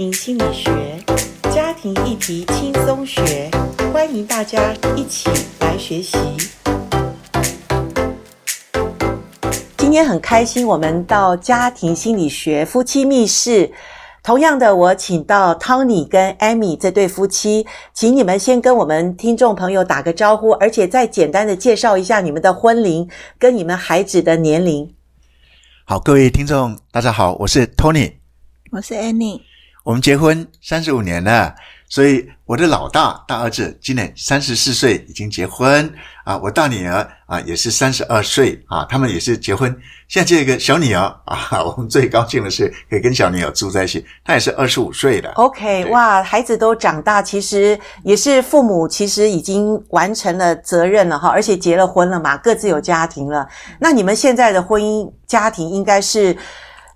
庭心理学，家庭议题轻松学，欢迎大家一起来学习。今天很开心，我们到家庭心理学夫妻密室。同样的，我请到 Tony 跟 Amy 这对夫妻，请你们先跟我们听众朋友打个招呼，而且再简单的介绍一下你们的婚龄跟你们孩子的年龄。好，各位听众，大家好，我是 Tony，我是 Annie，我们结婚三十五年了。所以我的老大大儿子今年三十四岁，已经结婚啊。我大女儿啊也是三十二岁啊，他们也是结婚。现在这个小女儿啊，我们最高兴的是可以跟小女儿住在一起，她也是二十五岁的。OK，哇，孩子都长大，其实也是父母，其实已经完成了责任了哈，而且结了婚了嘛，各自有家庭了。那你们现在的婚姻家庭应该是？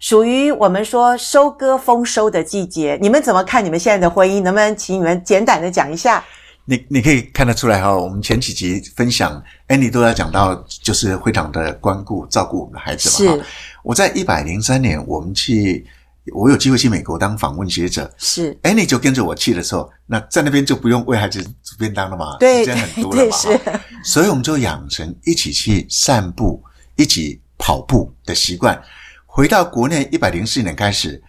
属于我们说收割丰收的季节，你们怎么看你们现在的婚姻？能不能请你们简短的讲一下？你你可以看得出来哈，我们前几集分享，Annie 都要讲到，就是非常的关顾照顾我们的孩子嘛。是。我在一百零三年，我们去，我有机会去美国当访问学者。是。Annie 就跟着我去的时候，那在那边就不用为孩子煮便当了嘛，对，时间很多了嘛。是。所以我们就养成一起去散步、一起跑步的习惯。回到国内一百零四年开始，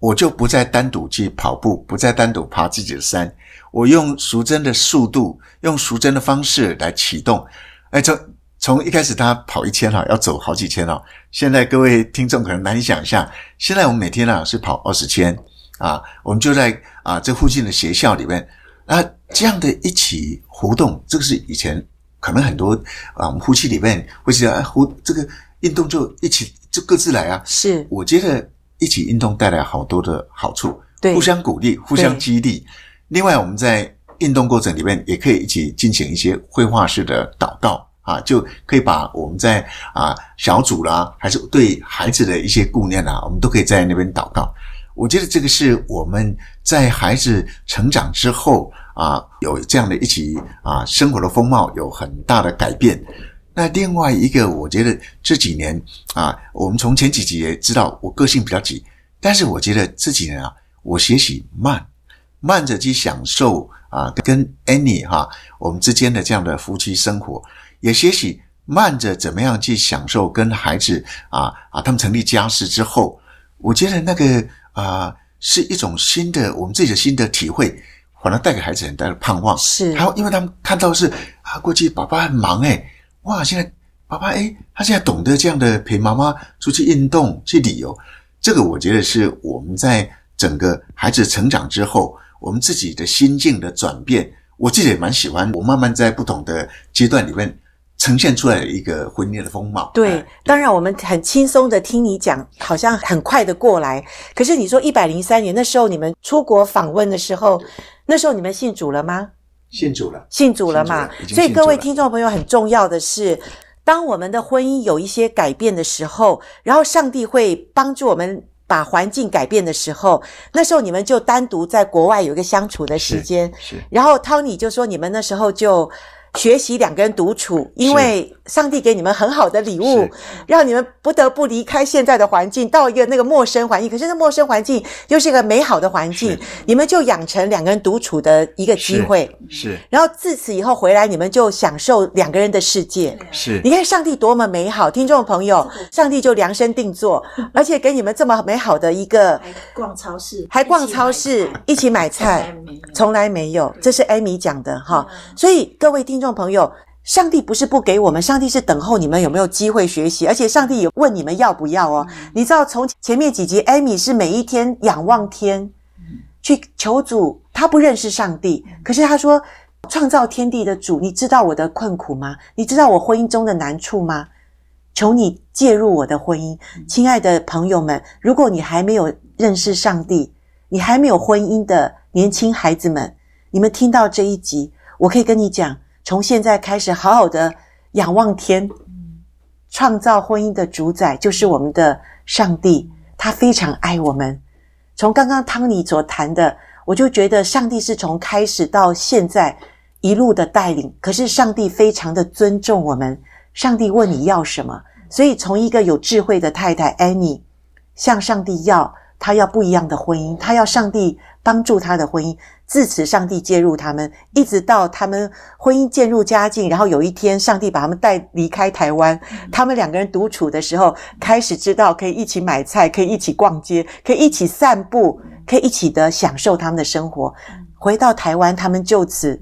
我就不再单独去跑步，不再单独爬自己的山。我用淑珍的速度，用淑珍的方式来启动。哎，从从一开始他跑一千哈，要走好几千哦。现在各位听众可能难以想象，现在我们每天啊是跑二十千啊。我们就在啊这附近的学校里面啊，这样的一起活动，这个是以前可能很多啊我们夫妻里面会觉得啊，呼这个运动就一起。就各自来啊！是，我觉得一起运动带来好多的好处，对，互相鼓励，互相激励。另外，我们在运动过程里面也可以一起进行一些绘画式的祷告啊，就可以把我们在啊小组啦，还是对孩子的一些顾念啊，我们都可以在那边祷告。我觉得这个是我们在孩子成长之后啊，有这样的一起啊生活的风貌有很大的改变。那另外一个，我觉得这几年啊，我们从前几集也知道，我个性比较急，但是我觉得这几年啊，我学习慢，慢着去享受啊，跟 Annie 哈、啊，我们之间的这样的夫妻生活，也学习慢着怎么样去享受跟孩子啊啊，他们成立家室之后，我觉得那个啊，是一种新的我们自己的新的体会，反而带给孩子很大的盼望。是，还有因为他们看到是啊，过去爸爸很忙诶。哇！现在爸爸诶，他现在懂得这样的陪妈妈出去运动、去旅游，这个我觉得是我们在整个孩子成长之后，我们自己的心境的转变，我自己也蛮喜欢。我慢慢在不同的阶段里面呈现出来的一个婚姻的风貌。对，当然我们很轻松的听你讲，好像很快的过来。可是你说一百零三年那时候你们出国访问的时候，那时候你们信主了吗？信主了，信主了嘛？所以各位听众朋友，很重要的是，当我们的婚姻有一些改变的时候，然后上帝会帮助我们把环境改变的时候，那时候你们就单独在国外有一个相处的时间。是，是。然后 Tony 就说，你们那时候就学习两个人独处，因为上帝给你们很好的礼物，让你们不得不离开现在的环境，到一个那个陌生环境。可是那陌生环境又是一个美好的环境，你们就养成两个人独处的一个机会。是。是然后自此以后回来，你们就享受两个人的世界。是。你看上帝多么美好，听众朋友，上帝就量身定做，而且给你们这么美好的一个还逛超市，还逛超市，一起买菜，从来没有。这是艾米讲的哈。所以各位听。听众朋友，上帝不是不给我们，上帝是等候你们有没有机会学习，而且上帝也问你们要不要哦。嗯、你知道，从前面几集艾米是每一天仰望天，去求主。他不认识上帝，可是他说：“创造天地的主，你知道我的困苦吗？你知道我婚姻中的难处吗？求你介入我的婚姻。”亲爱的朋友们，如果你还没有认识上帝，你还没有婚姻的年轻孩子们，你们听到这一集，我可以跟你讲。从现在开始，好好的仰望天，创造婚姻的主宰就是我们的上帝，他非常爱我们。从刚刚汤尼所谈的，我就觉得上帝是从开始到现在一路的带领。可是上帝非常的尊重我们，上帝问你要什么，所以从一个有智慧的太太艾米向上帝要，她要不一样的婚姻，她要上帝帮助他的婚姻。自此，上帝介入他们，一直到他们婚姻渐入佳境。然后有一天，上帝把他们带离开台湾，他们两个人独处的时候，开始知道可以一起买菜，可以一起逛街，可以一起散步，可以一起的享受他们的生活。回到台湾，他们就此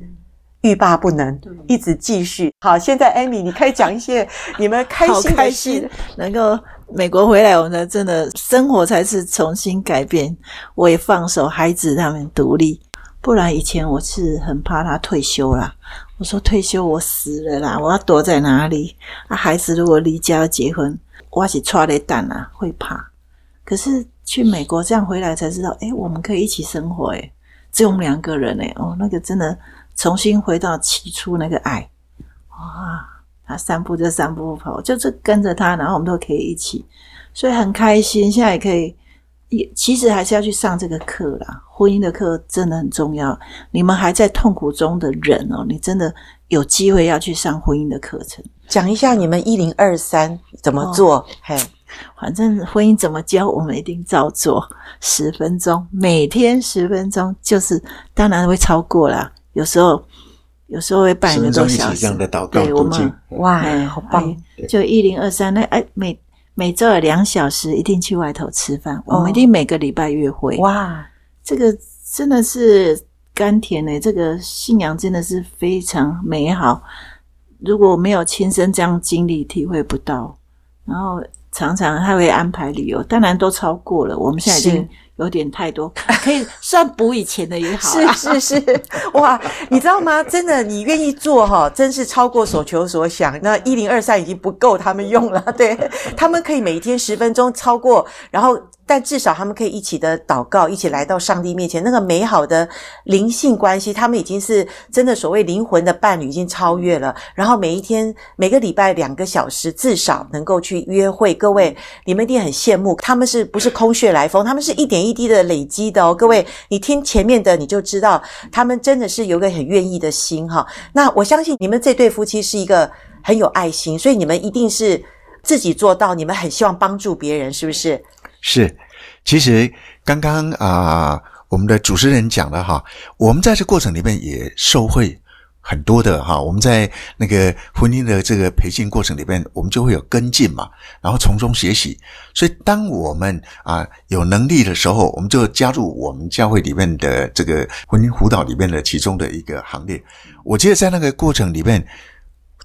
欲罢不能，一直继续。好，现在艾米你可以讲一些你们开心的事，能够美国回来，我们真的生活才是重新改变。我也放手，孩子他们独立。不然以前我是很怕他退休啦。我说退休我死了啦，我要躲在哪里？啊，孩子如果离家要结婚，我是踹雷蛋啊，会怕。可是去美国这样回来才知道，诶，我们可以一起生活，诶，只有我们两个人，诶，哦，那个真的重新回到起初那个爱，哇，他散步就三步跑，就是跟着他，然后我们都可以一起，所以很开心。现在也可以。也其实还是要去上这个课啦，婚姻的课真的很重要。你们还在痛苦中的人哦，你真的有机会要去上婚姻的课程。讲一下你们一零二三怎么做？哦、嘿，反正婚姻怎么教，我们一定照做。十分钟，每天十分钟，就是当然会超过啦。有时候有时候会半个多小时。对，我们哇，好棒！就一零二三那哎每。每周有两小时，一定去外头吃饭。哦、我们一定每个礼拜约会。哇，这个真的是甘甜呢。这个信仰真的是非常美好。如果没有亲身这样经历，体会不到。然后常常他会安排旅游，当然都超过了。我们现在已经。有点太多，可以算补以前的也好。是是是，哇，你知道吗？真的，你愿意做哈，真是超过所求所想。那一零二三已经不够他们用了，对，他们可以每天十分钟超过，然后。但至少他们可以一起的祷告，一起来到上帝面前，那个美好的灵性关系，他们已经是真的所谓灵魂的伴侣，已经超越了。然后每一天每个礼拜两个小时，至少能够去约会。各位，你们一定很羡慕，他们是不是空穴来风？他们是一点一滴的累积的哦。各位，你听前面的，你就知道他们真的是有个很愿意的心哈。那我相信你们这对夫妻是一个很有爱心，所以你们一定是自己做到，你们很希望帮助别人，是不是？是，其实刚刚啊、我们的主持人讲了哈，我们在这过程里面也受惠很多的哈。我们在那个婚姻的这个培训过程里面，我们就会有跟进嘛，然后从中学习。所以，当我们啊有能力的时候，我们就加入我们教会里面的这个婚姻辅导里面的其中的一个行列。我记得在那个过程里面，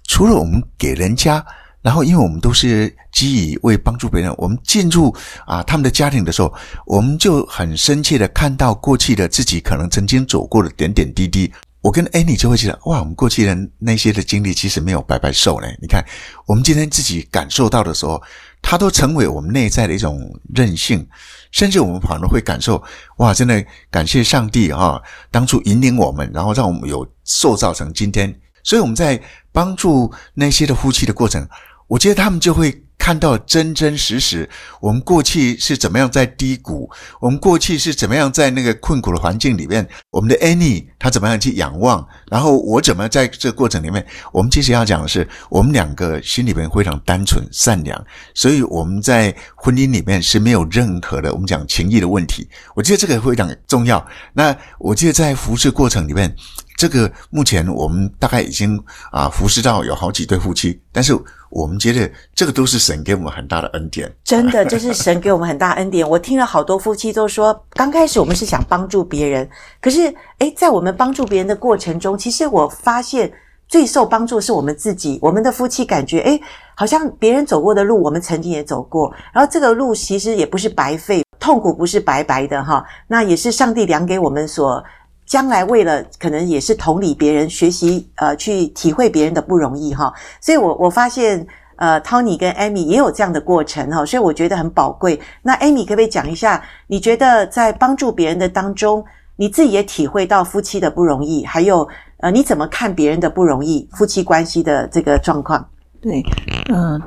除了我们给人家。然后，因为我们都是基于为帮助别人，我们进入啊他们的家庭的时候，我们就很深切的看到过去的自己可能曾经走过的点点滴滴。我跟安妮就会觉得，哇，我们过去的那些的经历其实没有白白受呢。你看，我们今天自己感受到的时候，它都成为我们内在的一种韧性，甚至我们反而会感受，哇，真的感谢上帝啊，当初引领我们，然后让我们有塑造成今天。所以我们在帮助那些的夫妻的过程。我觉得他们就会看到真真实实，我们过去是怎么样在低谷，我们过去是怎么样在那个困苦的环境里面，我们的 Annie 她怎么样去仰望，然后我怎么在这个过程里面，我们其实要讲的是，我们两个心里面非常单纯善良，所以我们在婚姻里面是没有任何的我们讲情义的问题。我觉得这个非常重要。那我记得在服侍过程里面。这个目前我们大概已经啊服侍到有好几对夫妻，但是我们觉得这个都是神给我们很大的恩典。真的，这是神给我们很大恩典。我听了好多夫妻都说，刚开始我们是想帮助别人，可是诶，在我们帮助别人的过程中，其实我发现最受帮助是我们自己。我们的夫妻感觉诶，好像别人走过的路，我们曾经也走过，然后这个路其实也不是白费，痛苦不是白白的哈，那也是上帝量给我们所。将来为了可能也是同理别人，学习呃去体会别人的不容易哈，所以我我发现呃 Tony 跟 Amy 也有这样的过程哈，所以我觉得很宝贵。那 Amy 可不可以讲一下，你觉得在帮助别人的当中，你自己也体会到夫妻的不容易，还有呃你怎么看别人的不容易，夫妻关系的这个状况？对，嗯、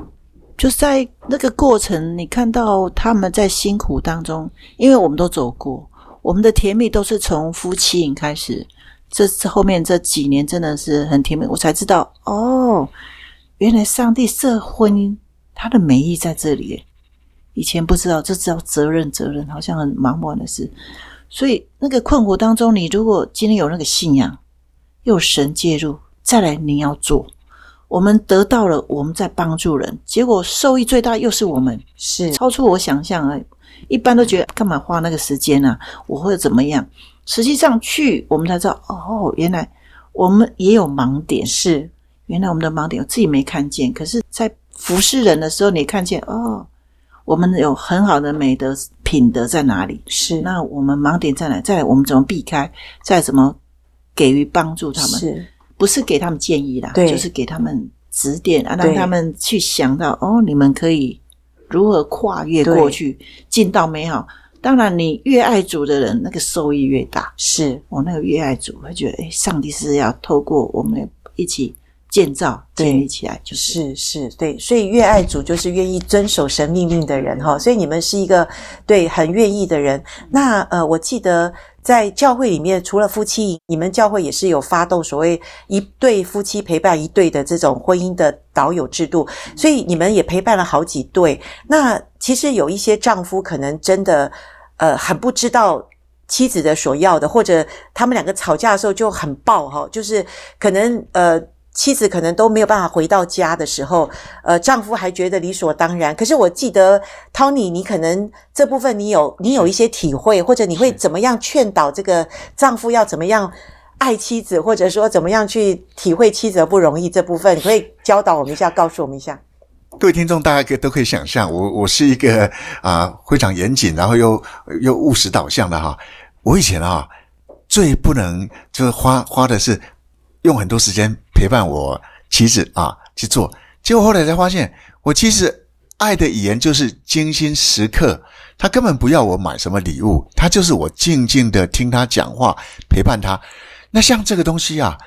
就是在那个过程，你看到他们在辛苦当中，因为我们都走过。我们的甜蜜都是从夫妻营开始，这这后面这几年真的是很甜蜜，我才知道哦，原来上帝设婚姻，他的美意在这里。以前不知道，这知道责任，责任好像很茫茫的事。所以那个困惑当中，你如果今天有那个信仰，又有神介入，再来你要做，我们得到了，我们在帮助人，结果受益最大又是我们，是超出我想象啊！一般都觉得干嘛花那个时间呢、啊？我会怎么样？实际上去，我们才知道哦，原来我们也有盲点，是原来我们的盲点我自己没看见，可是，在服侍人的时候，你看见哦，我们有很好的美德品德在哪里？是那我们盲点在哪？再来我们怎么避开？再怎么给予帮助他们？是不是给他们建议啦？对，就是给他们指点啊，让他们去想到哦，你们可以如何跨越过去，进到美好。当然，你越爱主的人，那个收益越大。是我、哦、那个越爱主，会觉得哎，上帝是要透过我们一起。建造建立起来就是是是对，所以越爱主就是愿意遵守神命令的人哈，所以你们是一个对很愿意的人。那呃，我记得在教会里面，除了夫妻，你们教会也是有发动所谓一对夫妻陪伴一对的这种婚姻的导友制度，所以你们也陪伴了好几对。那其实有一些丈夫可能真的呃很不知道妻子的所要的，或者他们两个吵架的时候就很爆哈，就是可能呃。妻子可能都没有办法回到家的时候，呃，丈夫还觉得理所当然。可是我记得，Tony，你可能这部分你有你有一些体会，或者你会怎么样劝导这个丈夫要怎么样爱妻子，或者说怎么样去体会妻子的不容易这部分，你可以教导我们一下，告诉我们一下。各位听众，大家可都可以想象，我我是一个啊、呃、非常严谨，然后又又务实导向的哈。我以前啊最不能就是花花的是。用很多时间陪伴我妻子啊去做，结果后来才发现，我其实爱的语言就是精心时刻。他根本不要我买什么礼物，他就是我静静的听他讲话，陪伴他。那像这个东西啊，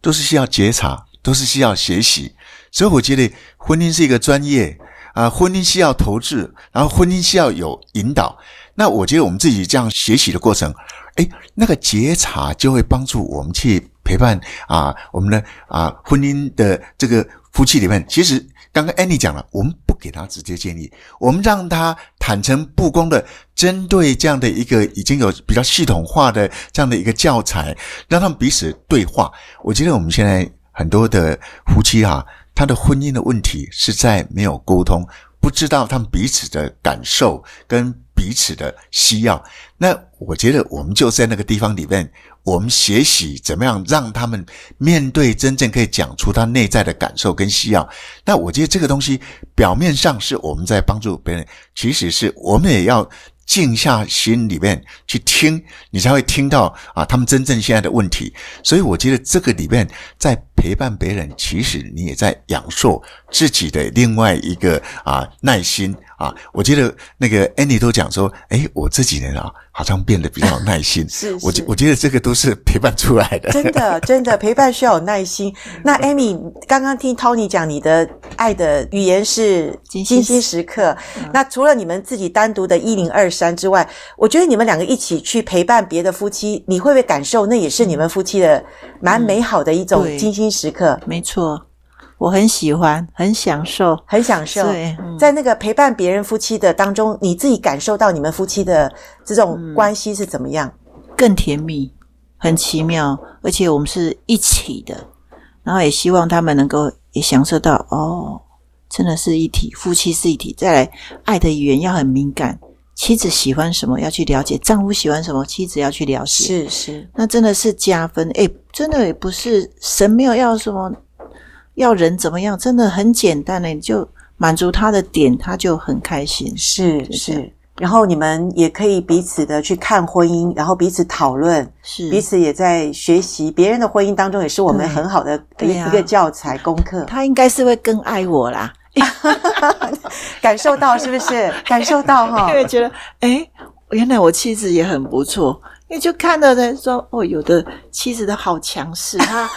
都是需要觉察，都是需要学习。所以我觉得婚姻是一个专业啊，婚姻需要投资，然后婚姻需要有引导。那我觉得我们自己这样学习的过程，诶，那个觉察就会帮助我们去。陪伴啊，我们的啊婚姻的这个夫妻里面，其实刚刚 Annie 讲了，我们不给他直接建议，我们让他坦诚不公的针对这样的一个已经有比较系统化的这样的一个教材，让他们彼此对话。我觉得我们现在很多的夫妻啊，他的婚姻的问题是在没有沟通，不知道他们彼此的感受跟彼此的需要。那我觉得我们就在那个地方里面。我们学习怎么样让他们面对真正可以讲出他内在的感受跟需要。那我觉得这个东西表面上是我们在帮助别人，其实是我们也要静下心里面去听，你才会听到啊他们真正现在的问题。所以我觉得这个里面在陪伴别人，其实你也在养硕自己的另外一个啊耐心。啊，我记得那个 Annie 都讲说，诶，我这几年啊，好像变得比较有耐心。是，是，我觉我觉得这个都是陪伴出来的。真的，真的陪伴需要有耐心。那 Amy 刚刚听 Tony 讲，你的爱的语言是精心时刻。那除了你们自己单独的一零二三之外，我觉得你们两个一起去陪伴别的夫妻，你会不会感受那也是你们夫妻的蛮美好的一种精心时刻？没错。我很喜欢，很享受，很享受。对，在那个陪伴别人夫妻的当中，你自己感受到你们夫妻的这种关系是怎么样？更甜蜜，很奇妙，而且我们是一起的，然后也希望他们能够也享受到哦，真的是一体，夫妻是一体。再来，爱的语言要很敏感，妻子喜欢什么要去了解，丈夫喜欢什么，妻子要去了解。是是，那真的是加分。诶，真的也不是神没有要什么。要人怎么样？真的很简单呢，你就满足他的点，他就很开心。是是，然后你们也可以彼此的去看婚姻，然后彼此讨论，是彼此也在学习别人的婚姻当中，也是我们很好的一一个教材功课。他应该是会更爱我啦，感受到是不是？感受到哈，因为觉得诶，原来我妻子也很不错，因为就看到他说哦，有的妻子的好强势，他。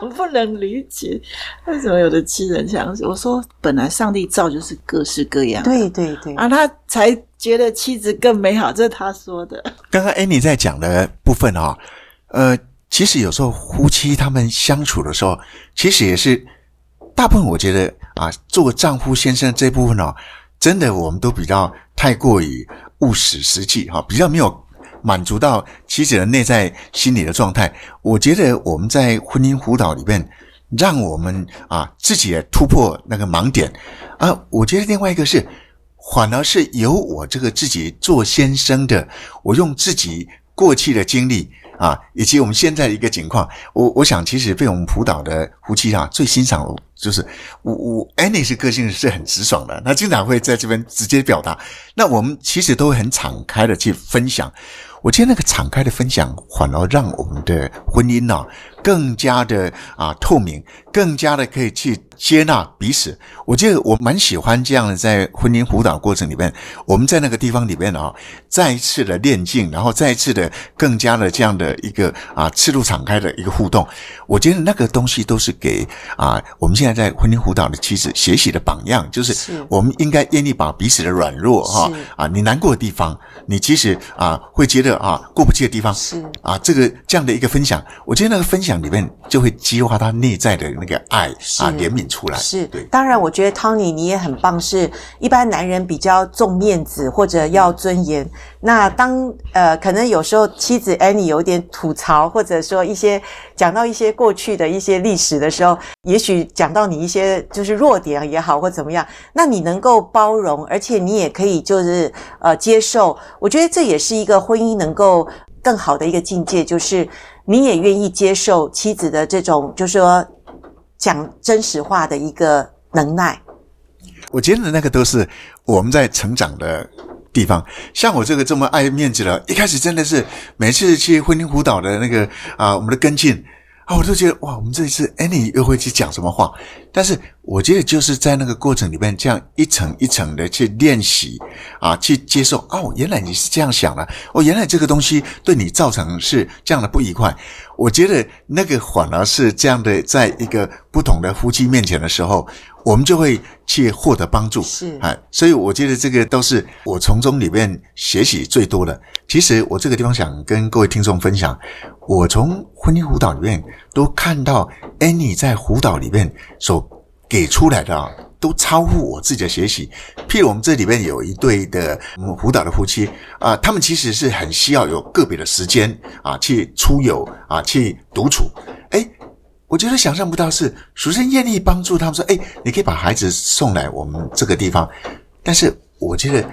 我 不能理解为什么有的妻人强势。我说，本来上帝造就是各式各样，对对对，啊，他才觉得妻子更美好，这是他说的。刚刚 Annie 在讲的部分啊、哦，呃，其实有时候夫妻他们相处的时候，其实也是大部分我觉得啊，做丈夫先生这部分哦，真的我们都比较太过于务实实际哈，比较没有满足到妻子的内在心理的状态。我觉得我们在婚姻辅导里面，让我们啊自己也突破那个盲点啊。我觉得另外一个是，反而是由我这个自己做先生的，我用自己过去的经历。啊，以及我们现在的一个情况，我我想其实被我们辅导的夫妻啊，最欣赏的就是我我，Any 是个性是很直爽的，他经常会在这边直接表达。那我们其实都会很敞开的去分享。我今天那个敞开的分享，反而让我们的婚姻呢、更加的啊透明，更加的可以去接纳彼此。我觉得我蛮喜欢这样的，在婚姻辅导过程里面，我们在那个地方里面啊，再一次的练静，然后再一次的更加的这样的一个啊赤露敞开的一个互动。我觉得那个东西都是给啊我们现在在婚姻辅导的妻子学习的榜样，就是我们应该愿意把彼此的软弱哈啊你难过的地方，你其实啊会觉得。啊，过不去的地方是啊，这个这样的一个分享，我觉得那个分享里面就会激发他内在的那个爱啊，怜悯出来。是，对。当然，我觉得 Tony 你也很棒，是一般男人比较重面子或者要尊严。那当呃，可能有时候妻子 Annie 有点吐槽，或者说一些讲到一些过去的一些历史的时候，也许讲到你一些就是弱点也好，或怎么样，那你能够包容，而且你也可以就是呃接受。我觉得这也是一个婚姻能够更好的一个境界，就是你也愿意接受妻子的这种，就是说讲真实话的一个能耐。我觉得那个都是我们在成长的。地方，像我这个这么爱面子的，一开始真的是每次去婚姻辅导的那个啊，我们的跟进啊，我都觉得哇，我们这一次 Annie 又会去讲什么话？但是我觉得就是在那个过程里面，这样一层一层的去练习啊，去接受哦，原来你是这样想的，哦，原来这个东西对你造成是这样的不愉快。我觉得那个反而是这样的，在一个不同的夫妻面前的时候。我们就会去获得帮助，是啊，所以我觉得这个都是我从中里面学习最多的。其实我这个地方想跟各位听众分享，我从婚姻辅导里面都看到 Annie 在辅导里面所给出来的，都超乎我自己的学习。譬如我们这里面有一对的辅导的夫妻啊，他们其实是很需要有个别的时间啊，去出游啊，去独处，诶我觉得想象不到是主持人愿意帮助他们说：“哎，你可以把孩子送来我们这个地方。”但是我觉得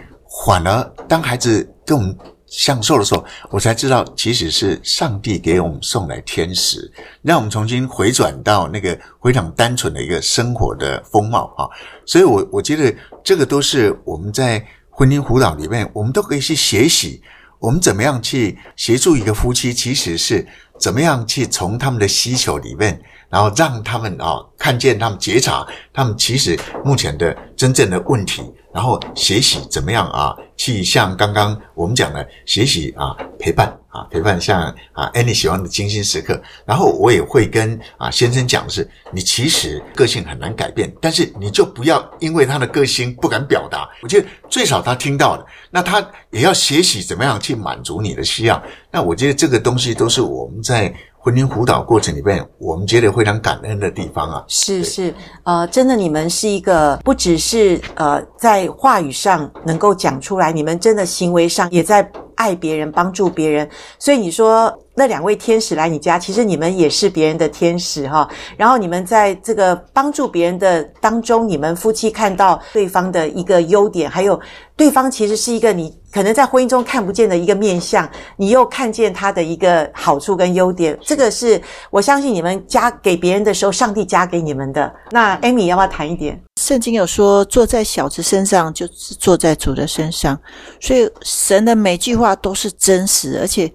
反而当孩子跟我们享受的时候，我才知道其实是上帝给我们送来天使，让我们重新回转到那个非常单纯的一个生活的风貌啊。所以我我觉得这个都是我们在婚姻辅导里面，我们都可以去学习，我们怎么样去协助一个夫妻，其实是。怎么样去从他们的需求里面，然后让他们啊看见他们觉察他们其实目前的真正的问题，然后学习怎么样啊去像刚刚我们讲的学习啊陪伴啊陪伴像啊，any 喜欢的精心时刻，然后我也会跟啊先生讲的是，你其实个性很难改变，但是你就不要因为他的个性不敢表达，我觉得最少他听到了，那他也要学习怎么样去满足你的需要。那我觉得这个东西都是我们在婚姻辅导过程里面，我们觉得非常感恩的地方啊。是是，呃，真的，你们是一个不只是呃在话语上能够讲出来，你们真的行为上也在爱别人、帮助别人。所以你说。那两位天使来你家，其实你们也是别人的天使哈。然后你们在这个帮助别人的当中，你们夫妻看到对方的一个优点，还有对方其实是一个你可能在婚姻中看不见的一个面相，你又看见他的一个好处跟优点。这个是我相信你们加给别人的时候，上帝加给你们的。那 Amy 要不要谈一点？圣经有说，坐在小子身上，就是坐在主的身上。所以神的每句话都是真实，而且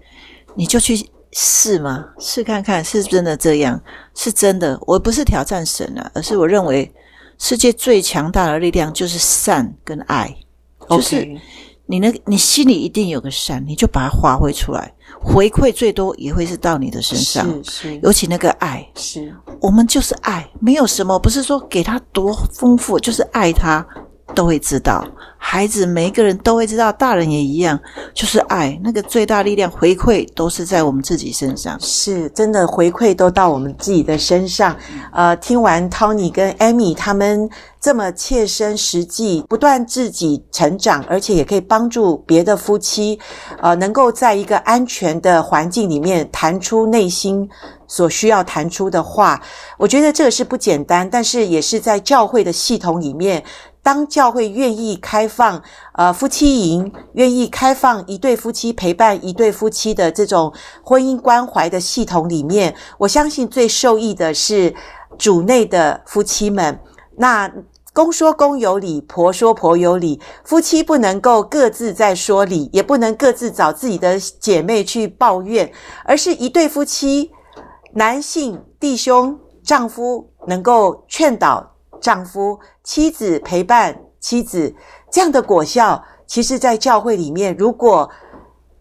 你就去。是吗？试看看是真的这样，是真的。我不是挑战神啊，而是我认为世界最强大的力量就是善跟爱。就是你那，你心里一定有个善，你就把它发挥出来，回馈最多也会是到你的身上。是是，尤其那个爱，是我们就是爱，没有什么，不是说给他多丰富，就是爱他。都会知道，孩子每一个人都会知道，大人也一样，就是爱那个最大力量回馈都是在我们自己身上，是真的回馈都到我们自己的身上。呃，听完 Tony 跟 Amy 他们这么切身实际，不断自己成长，而且也可以帮助别的夫妻，呃，能够在一个安全的环境里面谈出内心所需要谈出的话，我觉得这个是不简单，但是也是在教会的系统里面。当教会愿意开放，呃，夫妻营愿意开放一对夫妻陪伴一对夫妻的这种婚姻关怀的系统里面，我相信最受益的是主内的夫妻们。那公说公有理，婆说婆有理，夫妻不能够各自在说理，也不能各自找自己的姐妹去抱怨，而是一对夫妻，男性弟兄丈夫能够劝导。丈夫、妻子陪伴妻子，这样的果效，其实，在教会里面，如果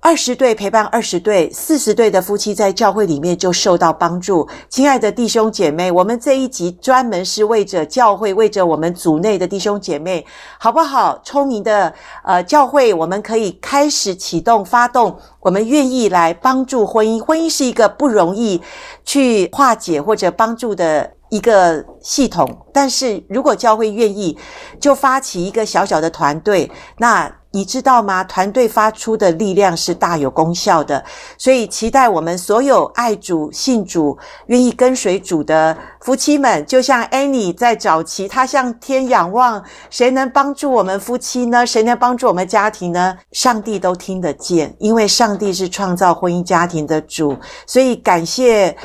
二十对陪伴二十对，四十对的夫妻在教会里面就受到帮助。亲爱的弟兄姐妹，我们这一集专门是为着教会，为着我们组内的弟兄姐妹，好不好？聪明的呃教会，我们可以开始启动、发动，我们愿意来帮助婚姻。婚姻是一个不容易去化解或者帮助的。一个系统，但是如果教会愿意，就发起一个小小的团队，那你知道吗？团队发出的力量是大有功效的。所以期待我们所有爱主、信主、愿意跟随主的夫妻们，就像 Annie 在早期，她向天仰望，谁能帮助我们夫妻呢？谁能帮助我们家庭呢？上帝都听得见，因为上帝是创造婚姻家庭的主。所以感谢。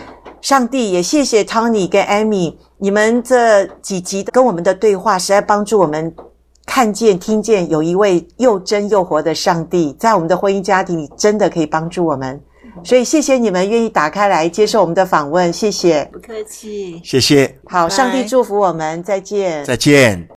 上帝也谢谢 Tony 跟 Amy，你们这几集跟我们的对话，实在帮助我们看见、听见有一位又真又活的上帝，在我们的婚姻家庭里真的可以帮助我们。所以谢谢你们愿意打开来接受我们的访问，谢谢。不客气，谢谢。好，上帝祝福我们，再见，再见。